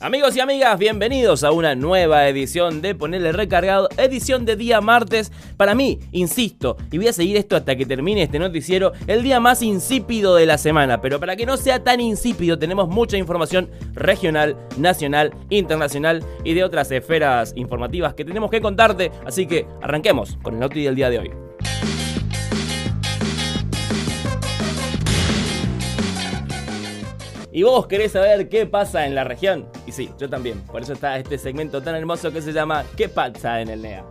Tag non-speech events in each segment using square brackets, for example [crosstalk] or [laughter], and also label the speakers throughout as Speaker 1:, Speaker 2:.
Speaker 1: Amigos y amigas, bienvenidos a una nueva edición de Ponerle Recargado, edición de día martes. Para mí, insisto, y voy a seguir esto hasta que termine este noticiero, el día más insípido de la semana. Pero para que no sea tan insípido, tenemos mucha información regional, nacional, internacional y de otras esferas informativas que tenemos que contarte. Así que arranquemos con el noti del día de hoy. ¿Y vos querés saber qué pasa en la región? Y sí, yo también. Por eso está este segmento tan hermoso que se llama ¿Qué pasa en el NEA?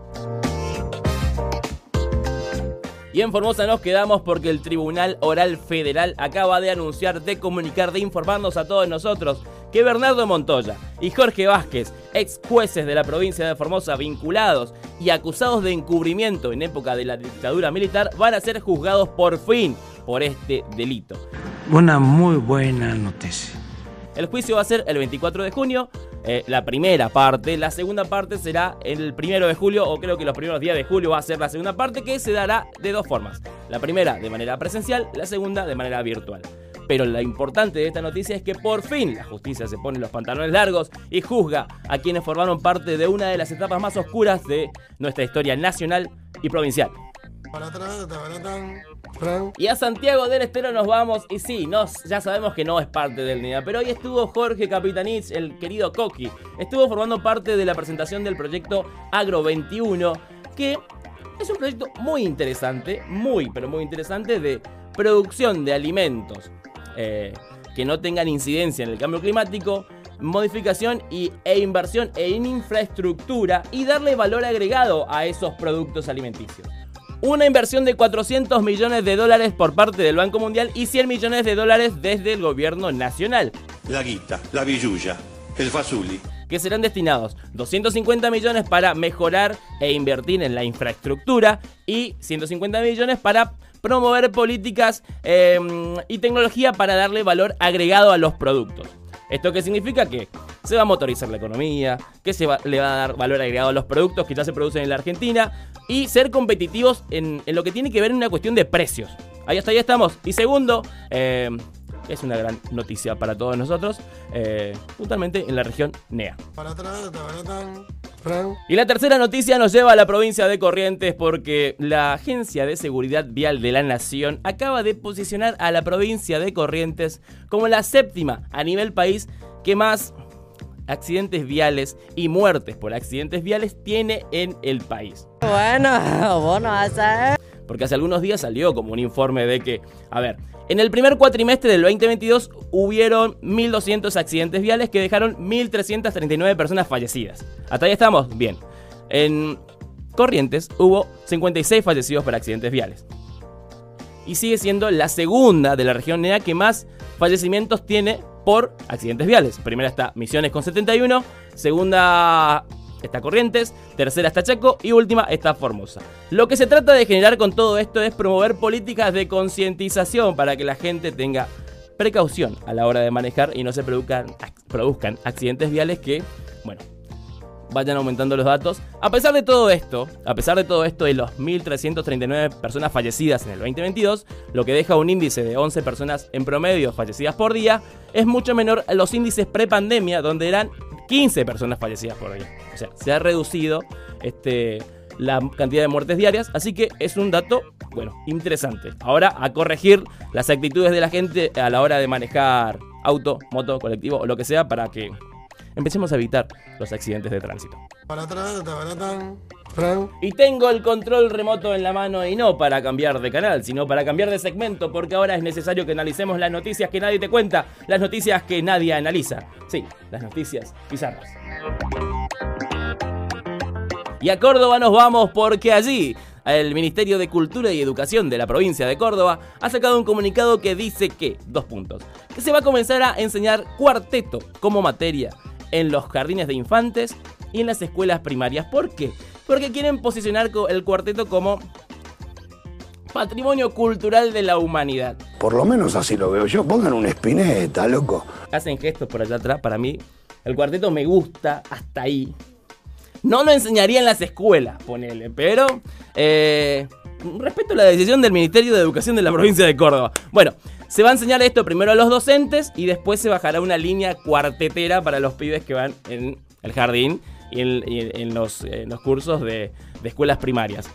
Speaker 1: Y en Formosa nos quedamos porque el Tribunal Oral Federal acaba de anunciar, de comunicar, de informarnos a todos nosotros que Bernardo Montoya y Jorge Vázquez, ex jueces de la provincia de Formosa vinculados y acusados de encubrimiento en época de la dictadura militar, van a ser juzgados por fin por este delito.
Speaker 2: Una muy buena noticia.
Speaker 1: El juicio va a ser el 24 de junio, eh, la primera parte. La segunda parte será el primero de julio, o creo que los primeros días de julio va a ser la segunda parte, que se dará de dos formas. La primera de manera presencial, la segunda de manera virtual. Pero lo importante de esta noticia es que por fin la justicia se pone los pantalones largos y juzga a quienes formaron parte de una de las etapas más oscuras de nuestra historia nacional y provincial. Y a Santiago del Estero nos vamos. Y sí, nos, ya sabemos que no es parte del NIA, pero hoy estuvo Jorge Capitanich, el querido Coqui. Estuvo formando parte de la presentación del proyecto Agro 21, que es un proyecto muy interesante, muy, pero muy interesante de producción de alimentos eh, que no tengan incidencia en el cambio climático, modificación y, e inversión en infraestructura y darle valor agregado a esos productos alimenticios una inversión de 400 millones de dólares por parte del Banco Mundial y 100 millones de dólares desde el gobierno nacional.
Speaker 3: La guita, la billulla, el fazuli.
Speaker 1: Que serán destinados 250 millones para mejorar e invertir en la infraestructura y 150 millones para promover políticas em, y tecnología para darle valor agregado a los productos. ¿Esto qué significa? Que se va a motorizar la economía, que se le va a dar valor agregado a los productos que ya se producen en la Argentina y ser competitivos en, lo que tiene que ver en una cuestión de precios. Ahí hasta ahí estamos. Y segundo, eh, es una gran noticia para todos nosotros, eh, puntualmente en la región NEA. Y la tercera noticia nos lleva a la provincia de Corrientes porque la Agencia de Seguridad Vial de la Nación acaba de posicionar a la provincia de Corrientes como la séptima a nivel país que más accidentes viales y muertes por accidentes viales tiene en el país.
Speaker 4: Bueno, [laughs] vos no vas a...
Speaker 1: Porque hace algunos días salió como un informe de que, a ver, en el primer cuatrimestre del 2022 hubieron 1.200 accidentes viales que dejaron 1.339 personas fallecidas. Hasta ahí estamos, bien. En Corrientes hubo 56 fallecidos por accidentes viales. Y sigue siendo la segunda de la región NEA que más fallecimientos tiene por accidentes viales. Primera está Misiones con 71, segunda está Corrientes, tercera está Chaco y última está Formosa. Lo que se trata de generar con todo esto es promover políticas de concientización para que la gente tenga precaución a la hora de manejar y no se produzcan, accidentes viales que, bueno, vayan aumentando los datos. A pesar de todo esto, a pesar de todo esto de los 1.339 personas fallecidas en el 2022, lo que deja un índice de 11 personas en promedio fallecidas por día, es mucho menor a los índices prepandemia, donde eran 15 personas fallecidas por día. O sea, se ha reducido este, la cantidad de muertes diarias, así que es un dato, bueno, interesante. Ahora a corregir las actitudes de la gente a la hora de manejar auto, moto, colectivo o lo que sea para que empecemos a evitar los accidentes de tránsito. Y tengo el control remoto en la mano y no para cambiar de canal, sino para cambiar de segmento, porque ahora es necesario que analicemos las noticias que nadie te cuenta, las noticias que nadie analiza. Sí, las noticias bizarras. Y a Córdoba nos vamos porque allí el Ministerio de Cultura y Educación de la provincia de Córdoba ha sacado un comunicado que dice que, dos puntos, que se va a comenzar a enseñar cuarteto como materia en los jardines de infantes y en las escuelas primarias. ¿Por qué? Porque quieren posicionar el cuarteto como patrimonio cultural de la humanidad.
Speaker 5: Por lo menos así lo veo yo. Pongan una espineta, loco.
Speaker 1: Hacen gestos por allá atrás. Para mí, el cuarteto me gusta hasta ahí. No lo enseñaría en las escuelas, ponele, pero eh, respeto la decisión del Ministerio de Educación de la provincia de Córdoba. Bueno, Se va a enseñar esto primero a los docentes y después se bajará una línea cuartetera para los pibes que van en el jardín y en, los, cursos de, de escuelas primarias.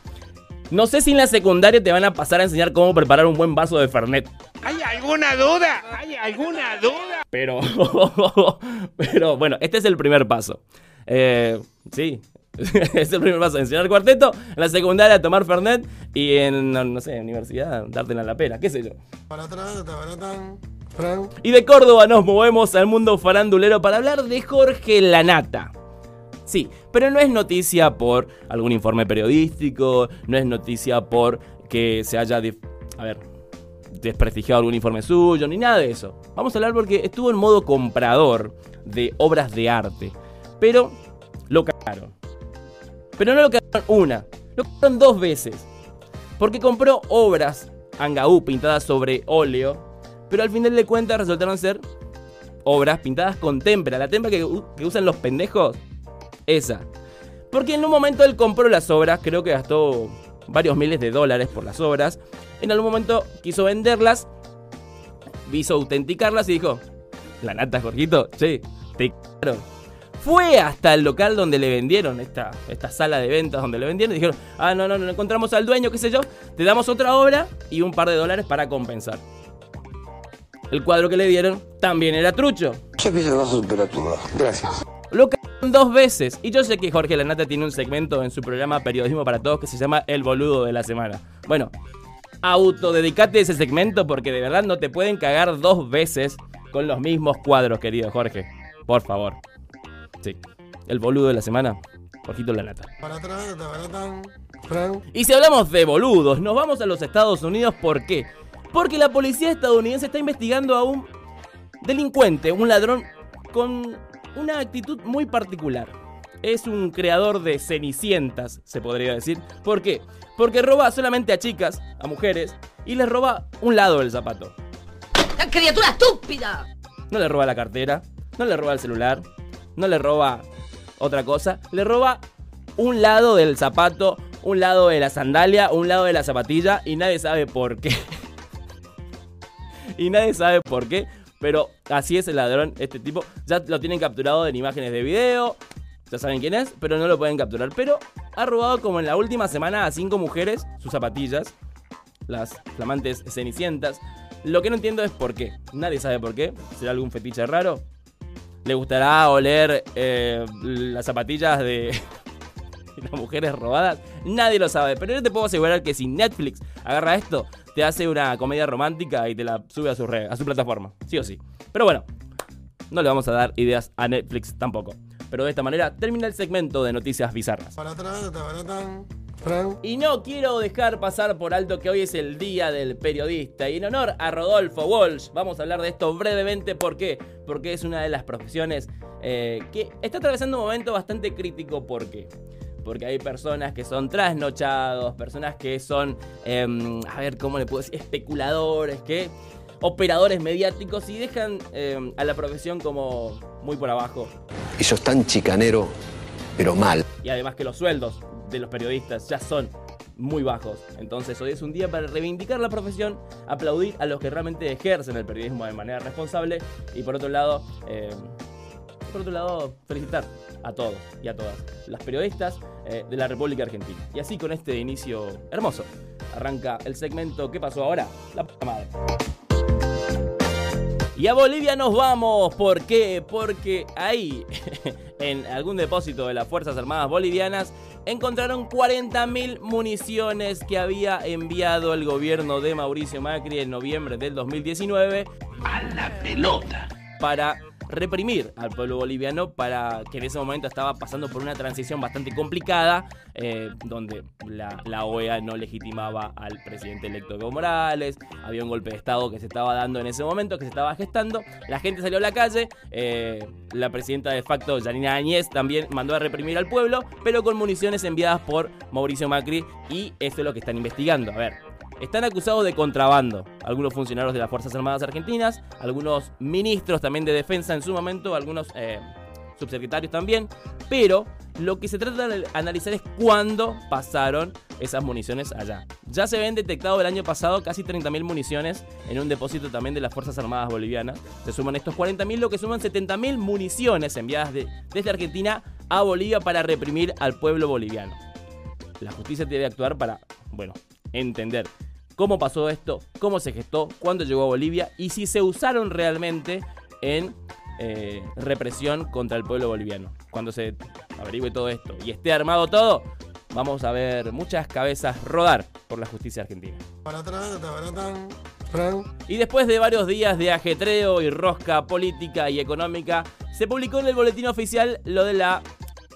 Speaker 1: No sé si en la secundaria te van a pasar a enseñar cómo preparar un buen vaso de Fernet.
Speaker 6: ¿Hay alguna duda? ¿Hay alguna duda?
Speaker 1: Pero, [laughs] pero bueno, este es el primer paso. Eh, sí, [laughs] es el primer paso. Enseñar cuarteto, en la secundaria tomar Fernet y en, no, sé, universidad darte la pera, qué sé yo. Y de Córdoba nos movemos al mundo farandulero para hablar de Jorge Lanata. Sí, pero no es noticia por algún informe periodístico, no es noticia por que se haya, a ver, desprestigiado algún informe suyo, ni nada de eso. Vamos a hablar porque estuvo en modo comprador de obras de arte, pero lo cagaron. Pero no lo cagaron una, lo cagaron dos veces. Porque compró obras Angaú pintadas sobre óleo, pero al final de cuentas resultaron ser obras pintadas con témpera, la témpera que, que usan los pendejos esa. Porque en un momento él compró las obras, creo que gastó varios miles de dólares por las obras. En algún momento quiso venderlas, quiso autenticarlas y dijo, la nata, Jorgito, sí, te claro. Fue hasta el local donde le vendieron, esta, esta sala de ventas donde le vendieron, y dijeron, ah, no, no, no encontramos al dueño, qué sé yo, te damos otra obra y un par de dólares para compensar. El cuadro que le dieron también era trucho.
Speaker 5: Yo pienso que a Gracias.
Speaker 1: Dos veces. Y yo sé que Jorge Lanata tiene un segmento en su programa Periodismo para Todos que se llama El Boludo de la Semana. Bueno, autodedicate ese segmento porque de verdad no te pueden cagar dos veces con los mismos cuadros, querido Jorge. Por favor. Sí. El boludo de la semana, Jorgito Lanata. Y si hablamos de boludos, nos vamos a los Estados Unidos. ¿Por qué? Porque la policía estadounidense está investigando a un delincuente, un ladrón con una actitud muy particular. Es un creador de cenicientas, se podría decir. ¿Por qué? Porque roba solamente a chicas, a mujeres, y les roba un lado del zapato.
Speaker 4: ¡La criatura estúpida!
Speaker 1: No le roba la cartera, no le roba el celular, no le roba otra cosa, le roba un lado del zapato, un lado de la sandalia, un lado de la zapatilla y nadie sabe por qué. [laughs] y nadie sabe por qué, pero así es el ladrón, este tipo. Ya lo tienen capturado en imágenes de video. Ya saben quién es, pero no lo pueden capturar. Pero ha robado como en la última semana a cinco mujeres sus zapatillas. Las flamantes cenicientas. Lo que no entiendo es por qué. Nadie sabe por qué. ¿Será algún fetiche raro? ¿Le gustará oler eh, las zapatillas de [laughs] las mujeres robadas? Nadie lo sabe. Pero yo te puedo asegurar que si Netflix agarra esto, te hace una comedia romántica y te la sube a su, a su plataforma. Sí o sí. Pero bueno, no le vamos a dar ideas a Netflix tampoco. Pero de esta manera termina el segmento de noticias bizarras. Y no quiero dejar pasar por alto que hoy es el Día del Periodista. Y en honor a Rodolfo Walsh, vamos a hablar de esto brevemente. ¿Por qué? Porque es una de las profesiones eh, que está atravesando un momento bastante crítico. ¿Por qué? Porque hay personas que son trasnochados, personas que son, em, a ver, ¿cómo le puedo decir? Especuladores, que operadores mediáticos y dejan em, a la profesión como muy por abajo.
Speaker 5: Y sos tan chicanero, pero mal.
Speaker 1: Y además que los sueldos de los periodistas ya son muy bajos. Entonces hoy es un día para reivindicar la profesión, aplaudir a los que realmente ejercen el periodismo de manera responsable y por otro lado, em, por otro lado, felicitar a todos y a todas las periodistas eh, de la República Argentina. Y así con este inicio hermoso, arranca el segmento ¿Qué pasó ahora? La p madre. Y a Bolivia nos vamos, ¿por qué? Porque ahí, [laughs] en algún depósito de las Fuerzas Armadas Bolivianas, encontraron 40.000 municiones que había enviado el gobierno de Mauricio Macri en noviembre del 2019.
Speaker 6: A la pelota.
Speaker 1: Para reprimir al pueblo boliviano para que en ese momento estaba pasando por una transición bastante complicada, eh, donde la, OEA no legitimaba al presidente electo Evo Morales, había un golpe de Estado que se estaba dando en ese momento, que se estaba gestando, la gente salió a la calle, eh, la presidenta de facto, Janina Áñez, también mandó a reprimir al pueblo, pero con municiones enviadas por Mauricio Macri y eso es lo que están investigando. A ver, están acusados de contrabando. Algunos funcionarios de las Fuerzas Armadas Argentinas, algunos ministros también de defensa en su momento, algunos eh, subsecretarios también. Pero Lo que se trata de analizar es cuándo pasaron esas municiones allá. Ya se habían detectado el año pasado casi 30.000 municiones en un depósito también de las Fuerzas Armadas Bolivianas. Se suman estos 40.000, lo que suman 70.000 municiones enviadas desde Argentina a Bolivia para reprimir al pueblo boliviano. La justicia debe actuar para, bueno, entender cómo pasó esto, cómo se gestó, cuándo llegó a Bolivia y si se usaron realmente en eh, represión contra el pueblo boliviano. Cuando se averigüe todo esto y esté armado todo, vamos a ver muchas cabezas rodar por la justicia argentina. Y después de varios días de ajetreo y rosca política y económica, se publicó en el boletín oficial lo de la,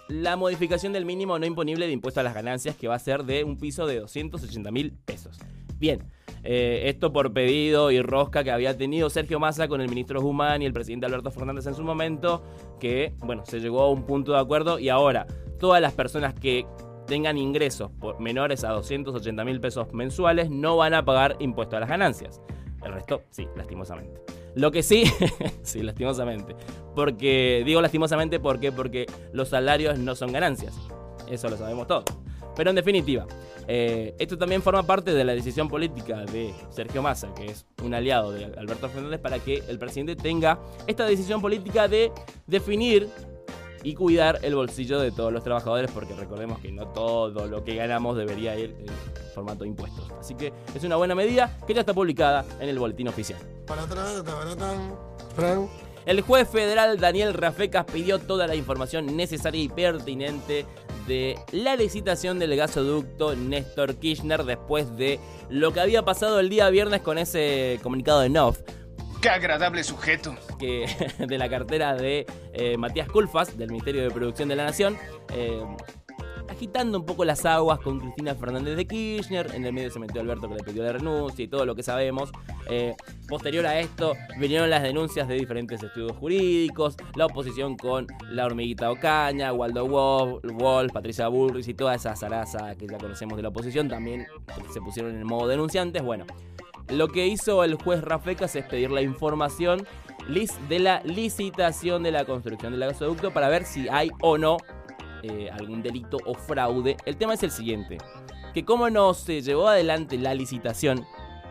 Speaker 1: la modificación del mínimo no imponible de impuesto a las ganancias, que va a ser de un piso de 280 mil pesos. Bien, eh, esto por pedido y rosca que había tenido Sergio Massa con el ministro Guzmán y el presidente Alberto Fernández en su momento, que, bueno, se llegó a un punto de acuerdo y ahora todas las personas que tengan ingresos menores a 280 mil pesos mensuales no van a pagar impuesto a las ganancias. El resto, sí, lastimosamente. Lo que sí, [laughs] sí, lastimosamente. Porque, digo lastimosamente. Porque los salarios no son ganancias. Eso lo sabemos todos. Pero en definitiva, eh, esto también forma parte de la decisión política de Sergio Massa, que es un aliado de Alberto Fernández, para que el presidente tenga esta decisión política de definir y cuidar el bolsillo de todos los trabajadores, porque recordemos que no todo lo que ganamos debería ir en formato de impuestos. Así que es una buena medida que ya está publicada en el boletín oficial. El juez federal Daniel Rafecas pidió toda la información necesaria y pertinente de la licitación del gasoducto Néstor Kirchner después de lo que había pasado el día viernes con ese comunicado de NOF.
Speaker 6: ¡Qué agradable sujeto!
Speaker 1: Que, [laughs] de la cartera de eh, Matías Culfas, del Ministerio de Producción de la Nación. Eh, agitando un poco las aguas con Cristina Fernández de Kirchner. En el medio se metió Alberto que le pidió la renuncia y todo lo que sabemos. Eh, posterior a esto vinieron las denuncias de diferentes estudios jurídicos, la oposición con la hormiguita Ocaña, Waldo Wolf, Patricia Bullrich y toda esa zaraza que ya conocemos de la oposición también se pusieron en el modo denunciantes. Bueno, lo que hizo el juez Rafecas es pedir la información de la licitación de la construcción del gasoducto para ver si hay o no eh, algún delito o fraude. El tema es el siguiente, que como no se llevó adelante la licitación,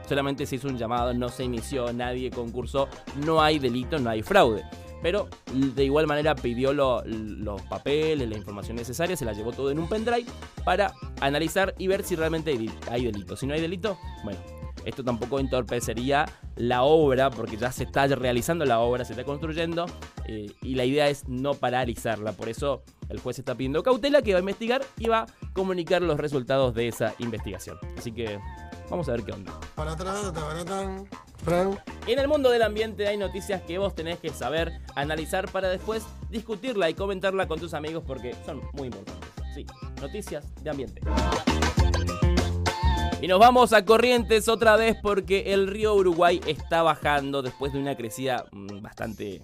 Speaker 1: solamente se hizo un llamado, no se inició, nadie concursó, no hay delito, no hay fraude. Pero de igual manera pidió los papeles, la información necesaria, se la llevó todo en un pendrive para analizar y ver si realmente hay delito. Si no hay delito, bueno, esto tampoco entorpecería la obra, porque ya se está realizando la obra, se está construyendo, eh, y la idea es no paralizarla. Por eso el juez está pidiendo cautela, que va a investigar y va a comunicar los resultados de esa investigación. Así que vamos a ver qué onda. En el mundo del ambiente hay noticias que vos tenés que saber analizar para después discutirla y comentarla con tus amigos porque son muy importantes. Sí, noticias de ambiente. Y nos vamos a Corrientes otra vez porque el río Uruguay está bajando después de una crecida mm, bastante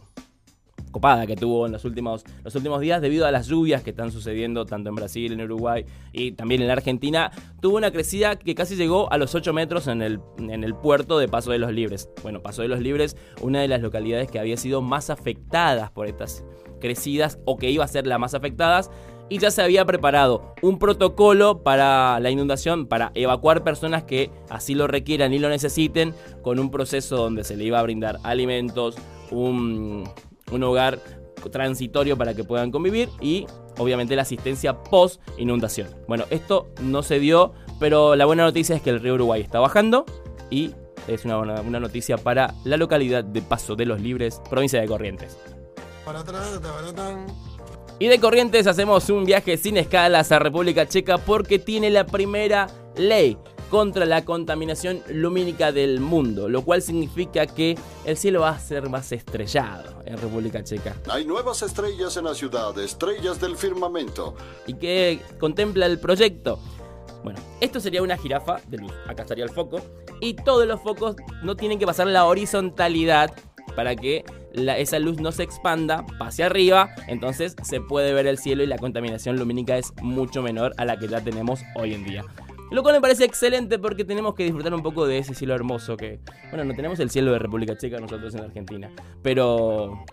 Speaker 1: copada que tuvo en los últimos, los últimos días debido a las lluvias que están sucediendo tanto en Brasil, en Uruguay y también en la Argentina. Tuvo una crecida que casi llegó a los 8 metros en el, en el puerto de Paso de los Libres. Bueno, Paso de los Libres, una de las localidades que había sido más afectadas por estas crecidas o que iba a ser la más afectadas y ya se había preparado un protocolo para la inundación, para evacuar personas que así lo requieran y lo necesiten, con un proceso donde se le iba a brindar alimentos, un, hogar transitorio para que puedan convivir y obviamente la asistencia post inundación. Bueno, esto no se dio, pero la buena noticia es que el río Uruguay está bajando y es una, una noticia para la localidad de Paso de los Libres, provincia de Corrientes. Y de Corrientes hacemos un viaje sin escalas a República Checa porque tiene la primera ley contra la contaminación lumínica del mundo, lo cual significa que el cielo va a ser más estrellado en República Checa.
Speaker 7: Hay nuevas estrellas en la ciudad, estrellas del firmamento.
Speaker 1: ¿Y qué contempla el proyecto? Bueno, esto sería una jirafa de luz. Acá estaría el foco. Y todos los focos no tienen que pasar la horizontalidad para que esa luz no se expanda, pase arriba, entonces se puede ver el cielo y la contaminación lumínica es mucho menor a la que ya tenemos hoy en día. Lo cual me parece excelente porque tenemos que disfrutar un poco de ese cielo hermoso que, bueno, no tenemos el cielo de República Checa nosotros en Argentina, pero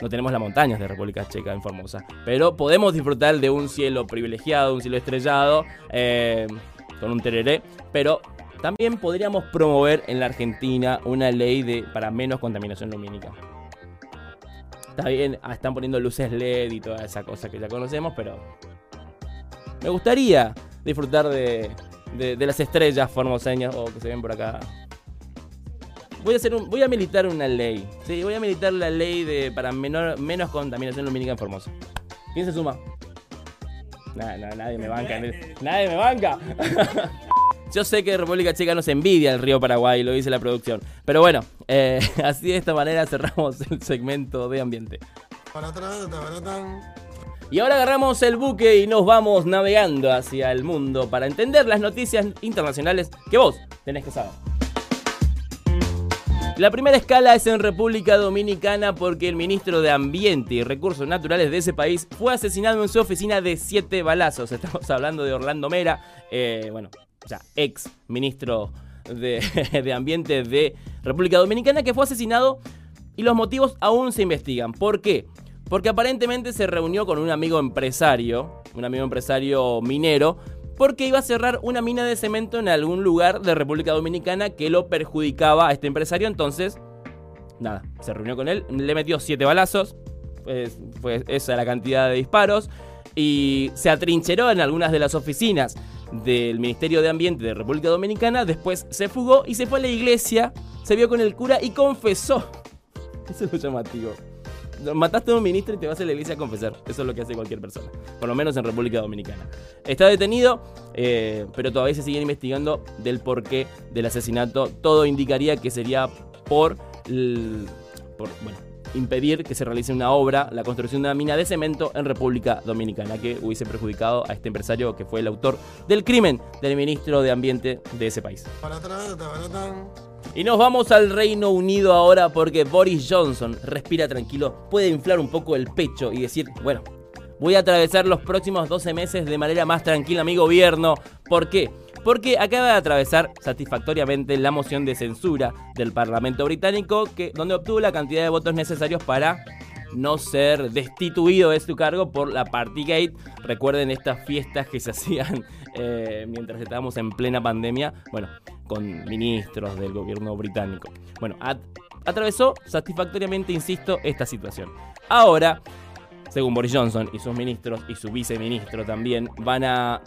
Speaker 1: no tenemos las montañas de República Checa en Formosa. Pero podemos disfrutar de un cielo privilegiado, un cielo estrellado, eh, con un tereré. Pero también podríamos promover en la Argentina una ley de, para menos contaminación lumínica. Está bien, ah, están poniendo luces LED y toda esa cosa que ya conocemos, pero me gustaría disfrutar de, de, de las estrellas formoseñas o que se ven por acá. Voy a, hacer un, voy a militar una ley. Sí, voy a militar la ley de para menor, menos contaminación lumínica en Formosa. ¿Quién se suma? Nah, nah, nadie me banca. [laughs] Nadie me banca. [laughs] Yo sé que República Checa nos envidia el río Paraguay, lo dice la producción. Pero bueno, eh, [laughs] así de esta manera cerramos el segmento de ambiente. Y ahora agarramos el buque y nos vamos navegando hacia el mundo para entender las noticias internacionales que vos tenés que saber. La primera escala es en República Dominicana porque el ministro de Ambiente y Recursos Naturales de ese país fue asesinado en su oficina de siete balazos. [laughs] Estamos hablando de Orlando Mera, eh, bueno, ex ministro de, [laughs] de Ambiente de República Dominicana, que fue asesinado y los motivos aún se investigan. ¿Por qué? Porque aparentemente se reunió con un amigo empresario, un amigo empresario minero, porque iba a cerrar una mina de cemento en algún lugar de República Dominicana que lo perjudicaba a este empresario. Entonces, nada, se reunió con él, le metió siete balazos, pues, pues esa la cantidad de disparos, y se atrincheró en algunas de las oficinas del Ministerio de Ambiente de República Dominicana, después se fugó y se fue a la iglesia, se vio con el cura y confesó. [laughs] Eso es lo llamativo. Mataste a un ministro y te vas a la iglesia a confesar. Eso es lo que hace cualquier persona. Por lo menos en República Dominicana. Está detenido, eh, pero todavía se siguen investigando del porqué del asesinato. Todo indicaría que sería por, por bueno, impedir que se realice una obra, la construcción de una mina de cemento en República Dominicana, que hubiese perjudicado a este empresario que fue el autor del crimen del ministro de Ambiente de ese país. Y nos vamos al Reino Unido ahora porque Boris Johnson respira tranquilo, puede inflar un poco el pecho y decir, bueno, voy a atravesar los próximos 12 meses de manera más tranquila mi gobierno. ¿Por qué? Porque acaba de atravesar satisfactoriamente la moción de censura del Parlamento británico, que, donde obtuvo la cantidad de votos necesarios para no ser destituido de su cargo por la Partygate. Recuerden estas fiestas que se [laughs] hacían eh, mientras estábamos en plena pandemia, bueno, con ministros del gobierno británico. Bueno, at- atravesó satisfactoriamente, insisto, esta situación. Ahora, según Boris Johnson y sus ministros y su viceministro también, van a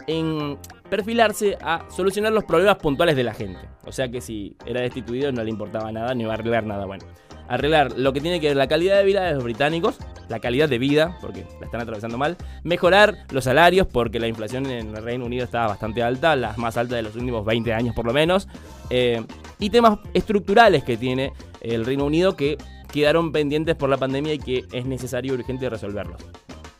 Speaker 1: perfilarse a solucionar los problemas puntuales de la gente. O sea que si era destituido no le importaba nada ni iba a arreglar nada bueno. Arreglar lo que tiene que ver la calidad de vida de los británicos, la calidad de vida, porque la están atravesando mal, mejorar los salarios, porque la inflación en el Reino Unido está bastante alta, la más alta de los últimos 20 años por lo menos, eh, y temas estructurales que tiene el Reino Unido que quedaron pendientes por la pandemia y que es necesario y urgente resolverlos.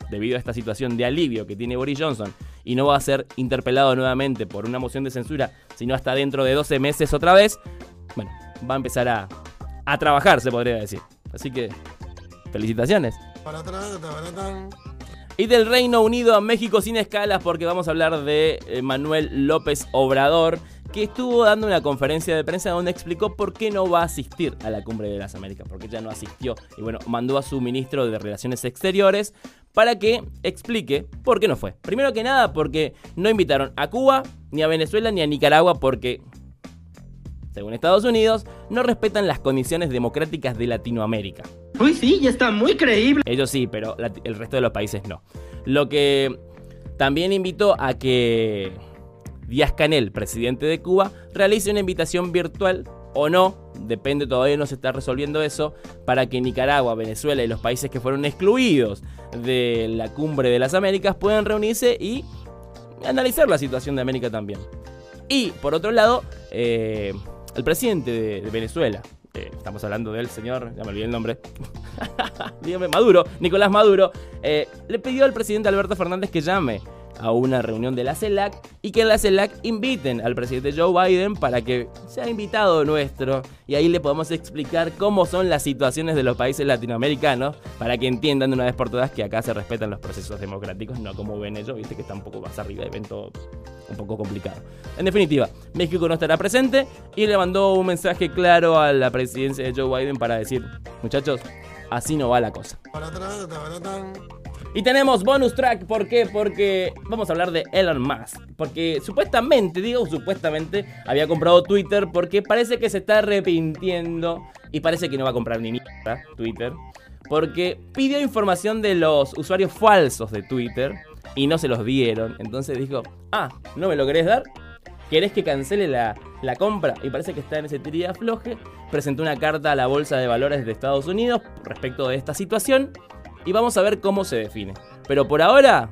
Speaker 1: Debido a esta situación de alivio que tiene Boris Johnson y no va a ser interpelado nuevamente por una moción de censura, sino hasta dentro de 12 meses otra vez, bueno, va a empezar a, a trabajar, se podría decir. Así que, felicitaciones. Y del Reino Unido a México sin escalas porque vamos a hablar de eh, Manuel López Obrador, que estuvo dando una conferencia de prensa donde explicó por qué no va a asistir a la Cumbre de las Américas, porque ya no asistió. Y bueno, mandó a su ministro de Relaciones Exteriores para que explique por qué no fue. Primero que nada, porque no invitaron a Cuba, ni a Venezuela, ni a Nicaragua, porque según Estados Unidos, no respetan las condiciones democráticas de Latinoamérica.
Speaker 8: Uy, sí, ya está muy creíble.
Speaker 1: Ellos sí, pero el resto de los países no. Lo que también invitó a que Díaz Canel, presidente de Cuba, realice una invitación virtual o no, depende, todavía no se está resolviendo eso, para que Nicaragua, Venezuela y los países que fueron excluidos de la cumbre de las Américas puedan reunirse y analizar la situación de América también. Y por otro lado, eh, el presidente de, Venezuela, eh, estamos hablando del señor, ya me olvidé el nombre, [laughs] dígame, Maduro, Nicolás Maduro, eh, le pidió al presidente Alberto Fernández que llame a una reunión de la CELAC y que en la CELAC inviten al presidente Joe Biden para que sea invitado nuestro y ahí le podamos explicar cómo son las situaciones de los países latinoamericanos para que entiendan de una vez por todas que acá se respetan los procesos democráticos, no como ven ellos, viste que está un poco más arriba y ven todo un poco complicado. En definitiva, México no estará presente y le mandó un mensaje claro a la presidencia de Joe Biden para decir, muchachos, así no va la cosa. Y tenemos bonus track, ¿por qué? Porque vamos a hablar de Elon Musk. Porque supuestamente, digo supuestamente, había comprado Twitter porque parece que se está arrepintiendo y parece que no va a comprar ni mierda Twitter. Porque pidió información de los usuarios falsos de Twitter y no se los dieron. Entonces dijo, ah, ¿no me lo querés dar? ¿Querés que cancele la, la compra? Y parece que está en ese tiría floje. Presentó una carta a la Bolsa de Valores de Estados Unidos respecto de esta situación y vamos a ver cómo se define. Pero por ahora,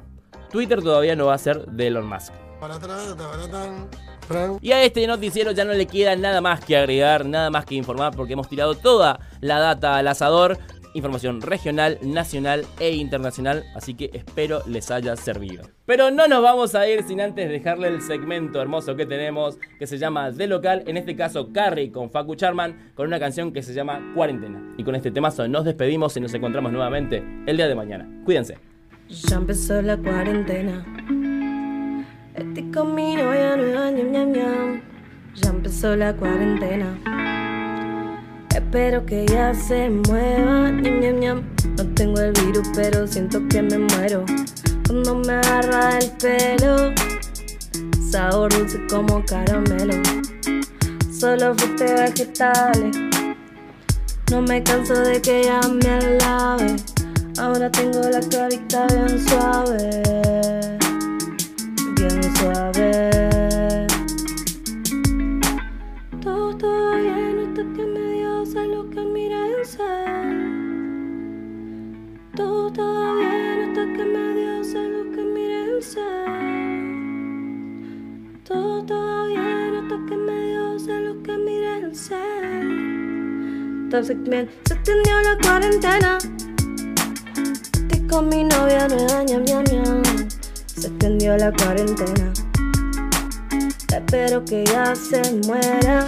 Speaker 1: Twitter todavía no va a ser de Elon Musk. Y a este noticiero ya no le queda nada más que agregar, nada más que informar, porque hemos tirado toda la data al asador. Información regional, nacional e internacional, así que espero les haya servido. Pero no nos vamos a ir sin antes dejarle el segmento hermoso que tenemos, que se llama De Local, en este caso Carrie con Facu Charman, con una canción que se llama Cuarentena. Y con este temazo nos despedimos y nos encontramos nuevamente el día de mañana. Cuídense.
Speaker 9: Ya empezó la cuarentena. Estoy con mi novia nueva, ñam, ñam, ñam. Ya empezó la cuarentena. Espero que ya se mueva, ñam, ñam, ñam. No tengo el virus, pero siento que me muero. Cuando me agarra el pelo, sabor dulce como caramelo. Solo frutas vegetales. No me canso de que ella me alabe. Ahora tengo la carita bien suave, Se extendió la cuarentena con mi novia nueva, ñam, ñam, ñam. Se extendió la cuarentena. Espero que ya se muera.